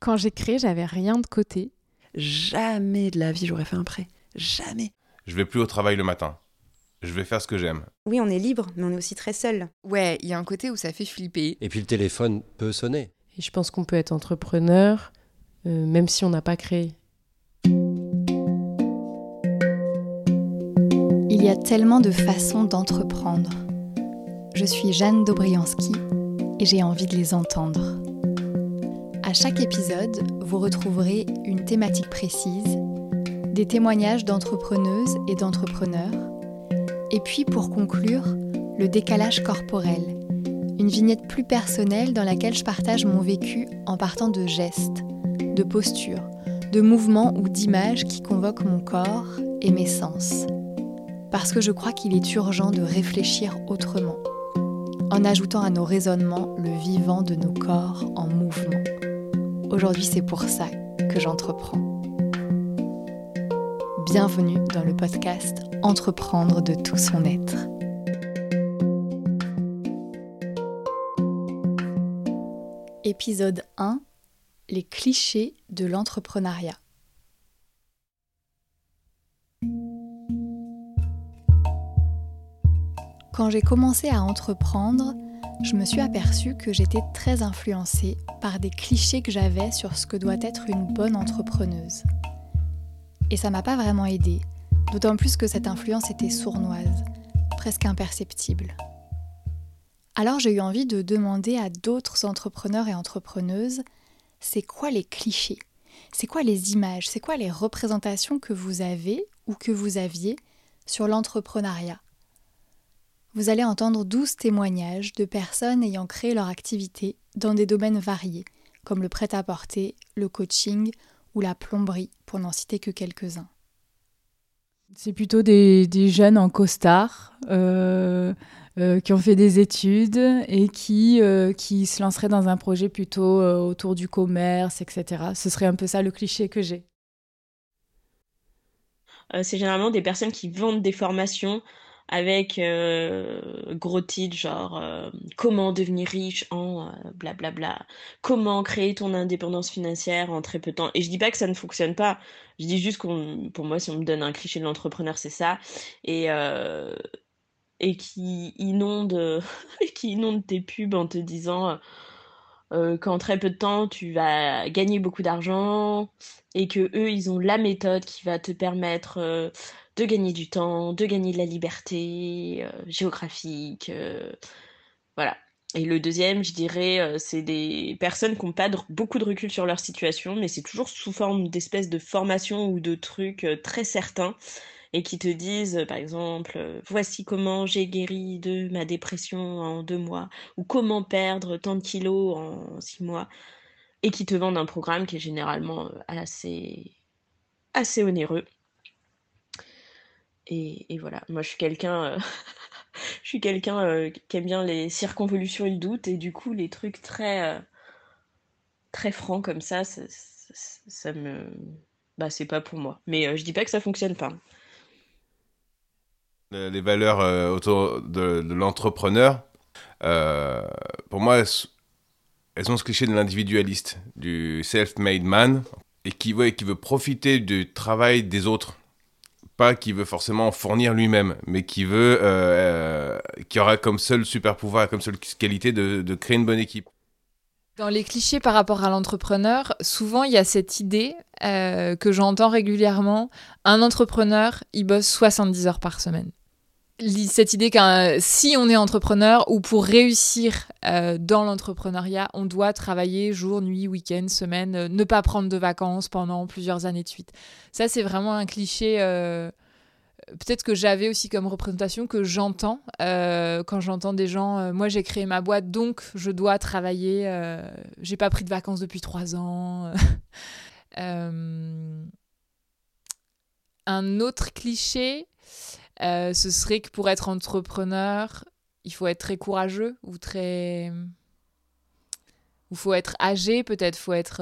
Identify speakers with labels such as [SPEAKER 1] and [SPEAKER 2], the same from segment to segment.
[SPEAKER 1] Quand j'ai créé, j'avais rien de côté.
[SPEAKER 2] Jamais de la vie j'aurais fait un prêt. Jamais.
[SPEAKER 3] Je vais plus au travail le matin. Je vais faire ce que j'aime.
[SPEAKER 4] Oui, on est libre, mais on est aussi très seul.
[SPEAKER 5] Ouais, il y a un côté où ça fait flipper.
[SPEAKER 6] Et puis le téléphone peut sonner.
[SPEAKER 1] Et je pense qu'on peut être entrepreneur, euh, même si on n'a pas créé.
[SPEAKER 7] Il y a tellement de façons d'entreprendre. Je suis Jeanne Dobriansky et j'ai envie de les entendre. À chaque épisode, vous retrouverez une thématique précise, des témoignages d'entrepreneuses et d'entrepreneurs, et puis pour conclure, le décalage corporel, une vignette plus personnelle dans laquelle je partage mon vécu en partant de gestes, de postures, de mouvements ou d'images qui convoquent mon corps et mes sens. Parce que je crois qu'il est urgent de réfléchir autrement, en ajoutant à nos raisonnements le vivant de nos corps en mouvement. Aujourd'hui, c'est pour ça que j'entreprends. Bienvenue dans le podcast Entreprendre de tout son être. Épisode 1 Les clichés de l'entrepreneuriat. Quand j'ai commencé à entreprendre, je me suis aperçue que j'étais très influencée par des clichés que j'avais sur ce que doit être une bonne entrepreneuse. Et ça m'a pas vraiment aidée, d'autant plus que cette influence était sournoise, presque imperceptible. Alors j'ai eu envie de demander à d'autres entrepreneurs et entrepreneuses, c'est quoi les clichés? C'est quoi les images? C'est quoi les représentations que vous avez ou que vous aviez sur l'entrepreneuriat? Vous allez entendre 12 témoignages de personnes ayant créé leur activité dans des domaines variés, comme le prêt-à-porter, le coaching ou la plomberie, pour n'en citer que quelques-uns.
[SPEAKER 8] C'est plutôt des, jeunes en costard euh, euh, qui ont fait des études et qui, euh, qui se lanceraient dans un projet plutôt autour du commerce, etc. Ce serait un peu ça le cliché que j'ai.
[SPEAKER 9] c'est généralement des personnes qui vendent des formations avec euh, gros titres genre euh, comment devenir riche en blablabla, bla bla, comment créer ton indépendance financière en très peu de temps. Et je dis pas que ça ne fonctionne pas, je dis juste qu'on, pour moi, si on me donne un cliché de l'entrepreneur, c'est ça. Et, euh, et qui inonde, qui inonde tes pubs en te disant qu'en très peu de temps, tu vas gagner beaucoup d'argent et que eux, ils ont la méthode qui va te permettre de gagner du temps, de gagner de la liberté euh, géographique. Euh, voilà. Et le deuxième, je dirais, euh, c'est des personnes qui n'ont pas beaucoup de recul sur leur situation, mais c'est toujours sous forme d'espèce de formation ou de trucs très certains et qui te disent, par exemple, voici comment j'ai guéri de ma dépression en deux mois, ou comment perdre tant de kilos en six mois, et qui te vendent un programme qui est généralement assez, assez onéreux. Et, voilà, moi je suis quelqu'un euh, je suis quelqu'un euh, qui aime bien les circonvolutions et le doute, et du coup les trucs très, euh, très francs comme ça, ça, me... Bah c'est pas pour moi. Mais je dis pas que ça fonctionne pas.
[SPEAKER 3] Les valeurs autour de, l'entrepreneur, pour moi, elles, ont ce cliché de l'individualiste, du self-made man, et qui veut profiter du travail des autres pas qui veut forcément fournir lui-même, mais qui veut, euh, euh, qui aura comme seul super pouvoir, comme seule qualité de, créer une bonne équipe.
[SPEAKER 8] Dans les clichés par rapport à l'entrepreneur, souvent il y a cette idée euh, que j'entends régulièrement, un entrepreneur, il bosse 70 heures par semaine cette idée que si on est entrepreneur ou pour réussir dans l'entrepreneuriat, on doit travailler jour, nuit, week-end, semaine, ne pas prendre de vacances pendant plusieurs années de suite. Ça, c'est vraiment un cliché peut-être que j'avais aussi comme représentation que j'entends euh, quand j'entends des gens euh, moi j'ai créé ma boîte donc je dois travailler euh, j'ai pas pris de vacances depuis trois ans un autre cliché ce serait que pour être entrepreneur il faut être très courageux ou très ou faut être âgé peut-être faut être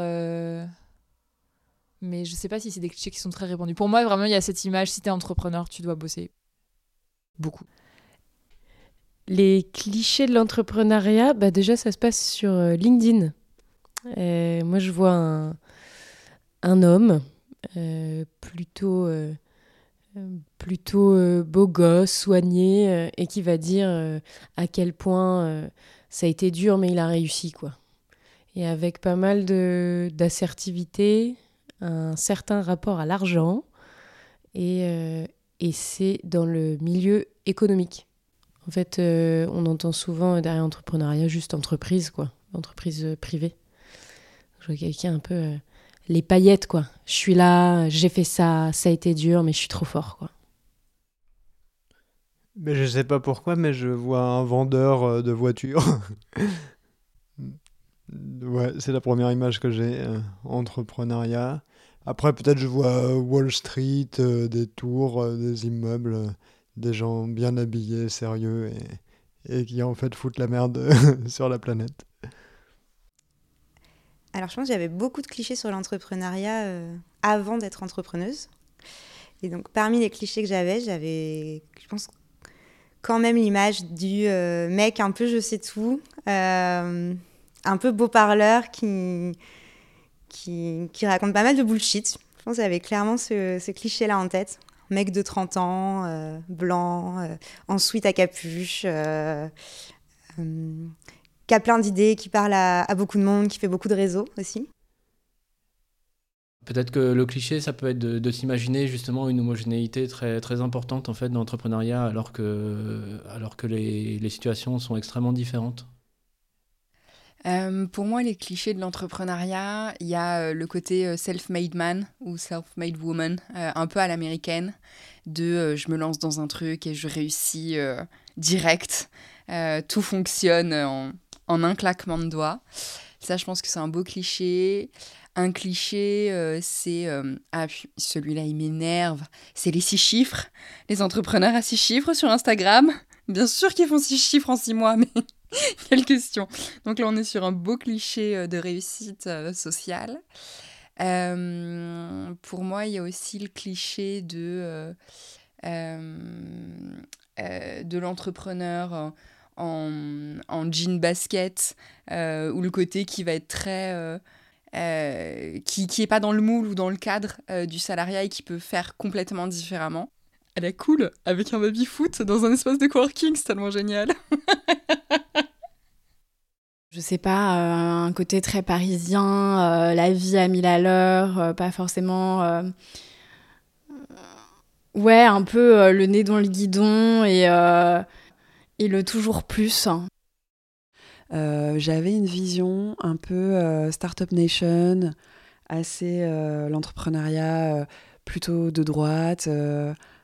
[SPEAKER 8] mais je sais pas si c'est des clichés qui sont très répandus. Pour moi, vraiment, il y a cette image, si tu es entrepreneur, tu dois bosser beaucoup.
[SPEAKER 1] Les clichés de l'entrepreneuriat, bah déjà, ça se passe sur euh, LinkedIn. Euh, moi, je vois un, homme euh, plutôt, euh, plutôt euh, beau gosse, soigné, euh, et qui va dire euh, à quel point euh, ça a été dur, mais il a réussi, quoi. Et avec pas mal d'assertivité, un certain rapport à l'argent, et, euh, et c'est dans le milieu économique. En fait, euh, on entend souvent euh, derrière entrepreneuriat juste entreprise, quoi, entreprise euh, privée. Je vois quelqu'un un peu euh, les paillettes, quoi. Je suis là, j'ai fait ça, ça a été dur, mais je suis trop fort, quoi.
[SPEAKER 10] Mais je sais pas pourquoi, mais je vois un vendeur euh, de voitures. ouais, c'est la première image que j'ai, euh, entrepreneuriat. Après, peut-être je vois euh, Wall Street, euh, des tours, des immeubles, des gens bien habillés, sérieux, et qui en fait foutent la merde sur la planète.
[SPEAKER 4] Alors, je pense que j'avais beaucoup de clichés sur l'entrepreneuriat euh, avant d'être entrepreneuse. Et donc, parmi les clichés que j'avais, j'avais, je pense, quand même l'image du euh, mec un peu je sais tout, euh, un peu beau parleur qui, qui, qui raconte pas mal de bullshit. Je pense que j'avais clairement ce, ce cliché-là en tête. Mec de 30 ans, blanc, en sweat à capuche, qui a plein d'idées, qui parle à, à beaucoup de monde, qui fait beaucoup de réseaux aussi.
[SPEAKER 11] Peut-être que le cliché, ça peut être de, de s'imaginer justement une homogénéité très, très importante en fait dans l'entrepreneuriat alors que, alors que les, les situations sont extrêmement différentes.
[SPEAKER 5] Euh, pour moi, les clichés de l'entrepreneuriat, il y a euh, le côté euh, self-made man ou self-made woman, euh, un peu à l'américaine, de euh, je me lance dans un truc et je réussis euh, direct, Euh, tout fonctionne en, en un claquement de doigts. Ça, je pense que c'est un beau cliché. Un cliché, euh, c'est... euh, ah, celui-là, il m'énerve. C'est les six chiffres. Les entrepreneurs à six chiffres sur Instagram. Bien sûr qu'ils font six chiffres en six mois, mais quelle question. Donc là, on est sur un beau cliché euh, de réussite euh, sociale. Pour moi, il y a aussi le cliché de, de l'entrepreneur en, jean basket, euh, ou le côté qui va être très... euh, euh, qui qui est pas dans le moule ou dans le cadre euh, du salariat et qui peut faire complètement différemment. Elle est cool avec un baby foot dans un espace de coworking, c'est tellement génial.
[SPEAKER 12] je sais pas, euh, un côté très parisien, euh, la vie à mille à l'heure, euh, pas forcément. euh, Ouais, un peu euh, le nez dans le guidon et, euh, et le toujours plus.
[SPEAKER 2] Euh, J'avais une vision un peu euh, Startup Nation, assez euh, l'entrepreneuriat plutôt de droite,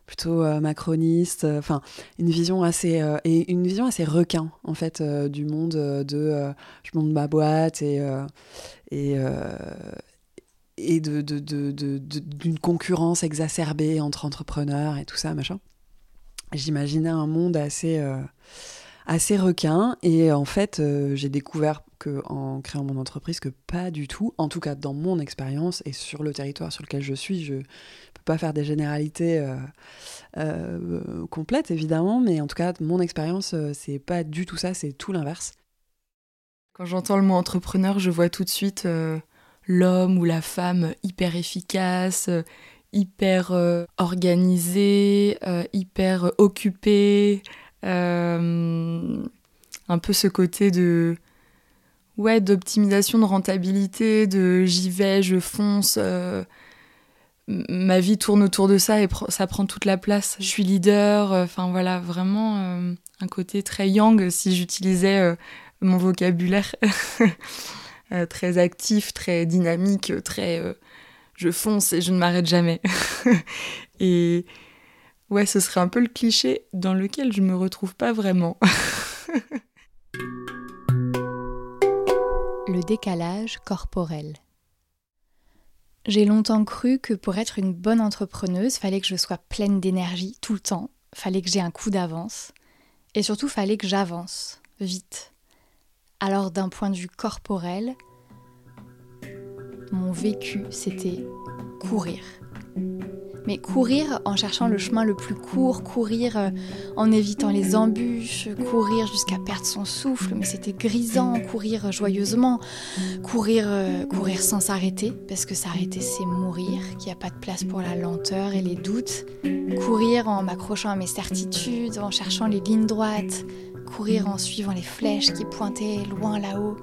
[SPEAKER 2] plutôt macroniste, enfin une vision assez et une vision assez requin en fait du monde de je monte ma boîte et et et de, de, de, de- d'une concurrence exacerbée entre entrepreneurs et tout ça machin. J'imaginais un monde assez euh, assez requin. Et en fait euh, j'ai découvert que en créant mon entreprise que pas du tout. En tout cas dans mon expérience et sur le territoire sur lequel je suis je peux pas faire des généralités euh, complètes évidemment. Mais en tout cas mon expérience c'est pas du tout ça c'est tout l'inverse.
[SPEAKER 13] Quand j'entends le mot entrepreneur, je vois tout de suite l'homme ou la femme hyper efficace, hyper euh, organisé, euh, hyper euh, occupé. euh, un peu ce côté de ouais d'optimisation de rentabilité, de j'y vais, je fonce. ma vie tourne autour de ça et ça prend toute la place. Je suis leader. Enfin voilà, vraiment un côté très yang si j'utilisais mon vocabulaire très actif, très dynamique, très je fonce et je ne m'arrête jamais. et ouais, ce serait un peu le cliché dans lequel je me retrouve pas vraiment.
[SPEAKER 7] Le décalage corporel. J'ai longtemps cru que pour être une bonne entrepreneuse, fallait que je sois pleine d'énergie tout le temps, fallait que j'ai un coup d'avance, et surtout fallait que j'avance vite. Alors d'un point de vue corporel, mon vécu, c'était courir. Mais courir en cherchant le chemin le plus court, courir euh, en évitant les embûches, courir jusqu'à perdre son souffle, mais c'était grisant, courir joyeusement, courir, euh, courir sans s'arrêter, parce que s'arrêter c'est mourir, qu'il n'y a pas de place pour la lenteur et les doutes, courir en m'accrochant à mes certitudes, en cherchant les lignes droites, courir en suivant les flèches qui pointaient loin là-haut,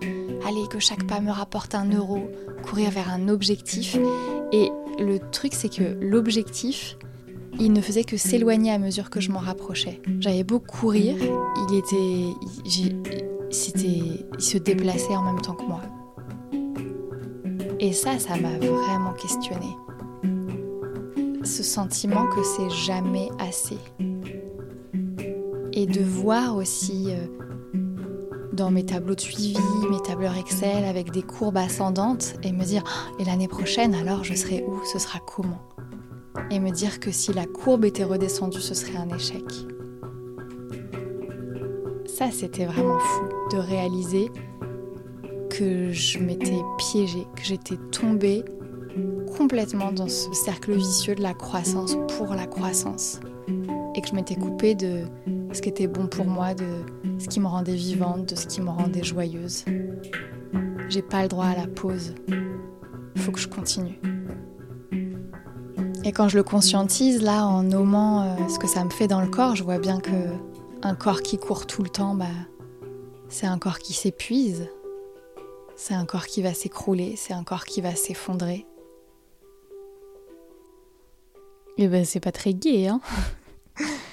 [SPEAKER 7] aller que chaque pas me rapporte un euro, courir vers un objectif. Et le truc, c'est que l'objectif, il ne faisait que s'éloigner à mesure que je m'en rapprochais. J'avais beau courir, il était, c'était, il se déplaçait en même temps que moi. Et ça, ça m'a vraiment questionné. Ce sentiment que c'est jamais assez. Et de voir aussi euh, dans mes tableaux de suivi, mes tableurs Excel avec des courbes ascendantes et me dire ah, et l'année prochaine alors je serai où? Ce sera comment? Et me dire que si la courbe était redescendue, ce serait un échec. Ça, c'était vraiment fou de réaliser que je m'étais piégée, que j'étais tombée complètement dans ce cercle vicieux de la croissance pour la croissance et que je m'étais coupée de ce qui était bon pour moi, de ce qui me rendait vivante, de ce qui me rendait joyeuse. J'ai pas le droit à la pause. Faut que je continue. Et quand je le conscientise, là, en nommant euh, ce que ça me fait dans le corps, je vois bien que un corps qui court tout le temps, bah, c'est un corps qui s'épuise, c'est un corps qui va s'écrouler, c'est un corps qui va s'effondrer. Et ben, c'est pas très gai, hein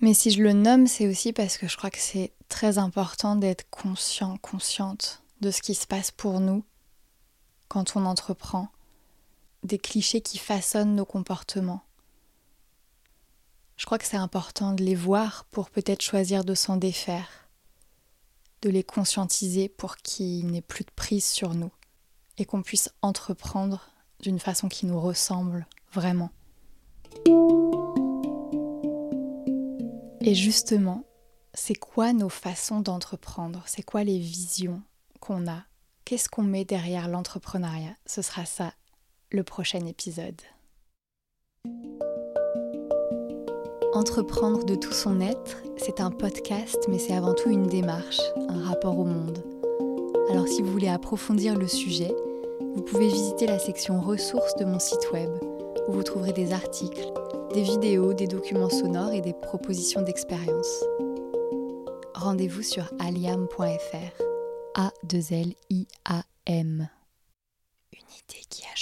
[SPEAKER 7] Mais si je le nomme, c'est aussi parce que je crois que c'est très important d'être conscient, consciente de ce qui se passe pour nous quand on entreprend, des clichés qui façonnent nos comportements. Je crois que c'est important de les voir pour peut-être choisir de s'en défaire, de les conscientiser pour qu'il n'ait plus de prise sur nous et qu'on puisse entreprendre d'une façon qui nous ressemble vraiment. Et justement, c'est quoi nos façons d'entreprendre? C'est quoi les visions qu'on a? Qu'est-ce qu'on met derrière l'entrepreneuriat? Ce sera ça le prochain épisode. Entreprendre de tout son être, c'est un podcast, mais c'est avant tout une démarche, un rapport au monde. Alors si vous voulez approfondir le sujet, vous pouvez visiter la section ressources de mon site web, où vous trouverez des articles, des vidéos, des documents sonores et des propositions d'expérience. Rendez-vous sur aliam.fr. A-2-L-I-A-M. Une idée qui a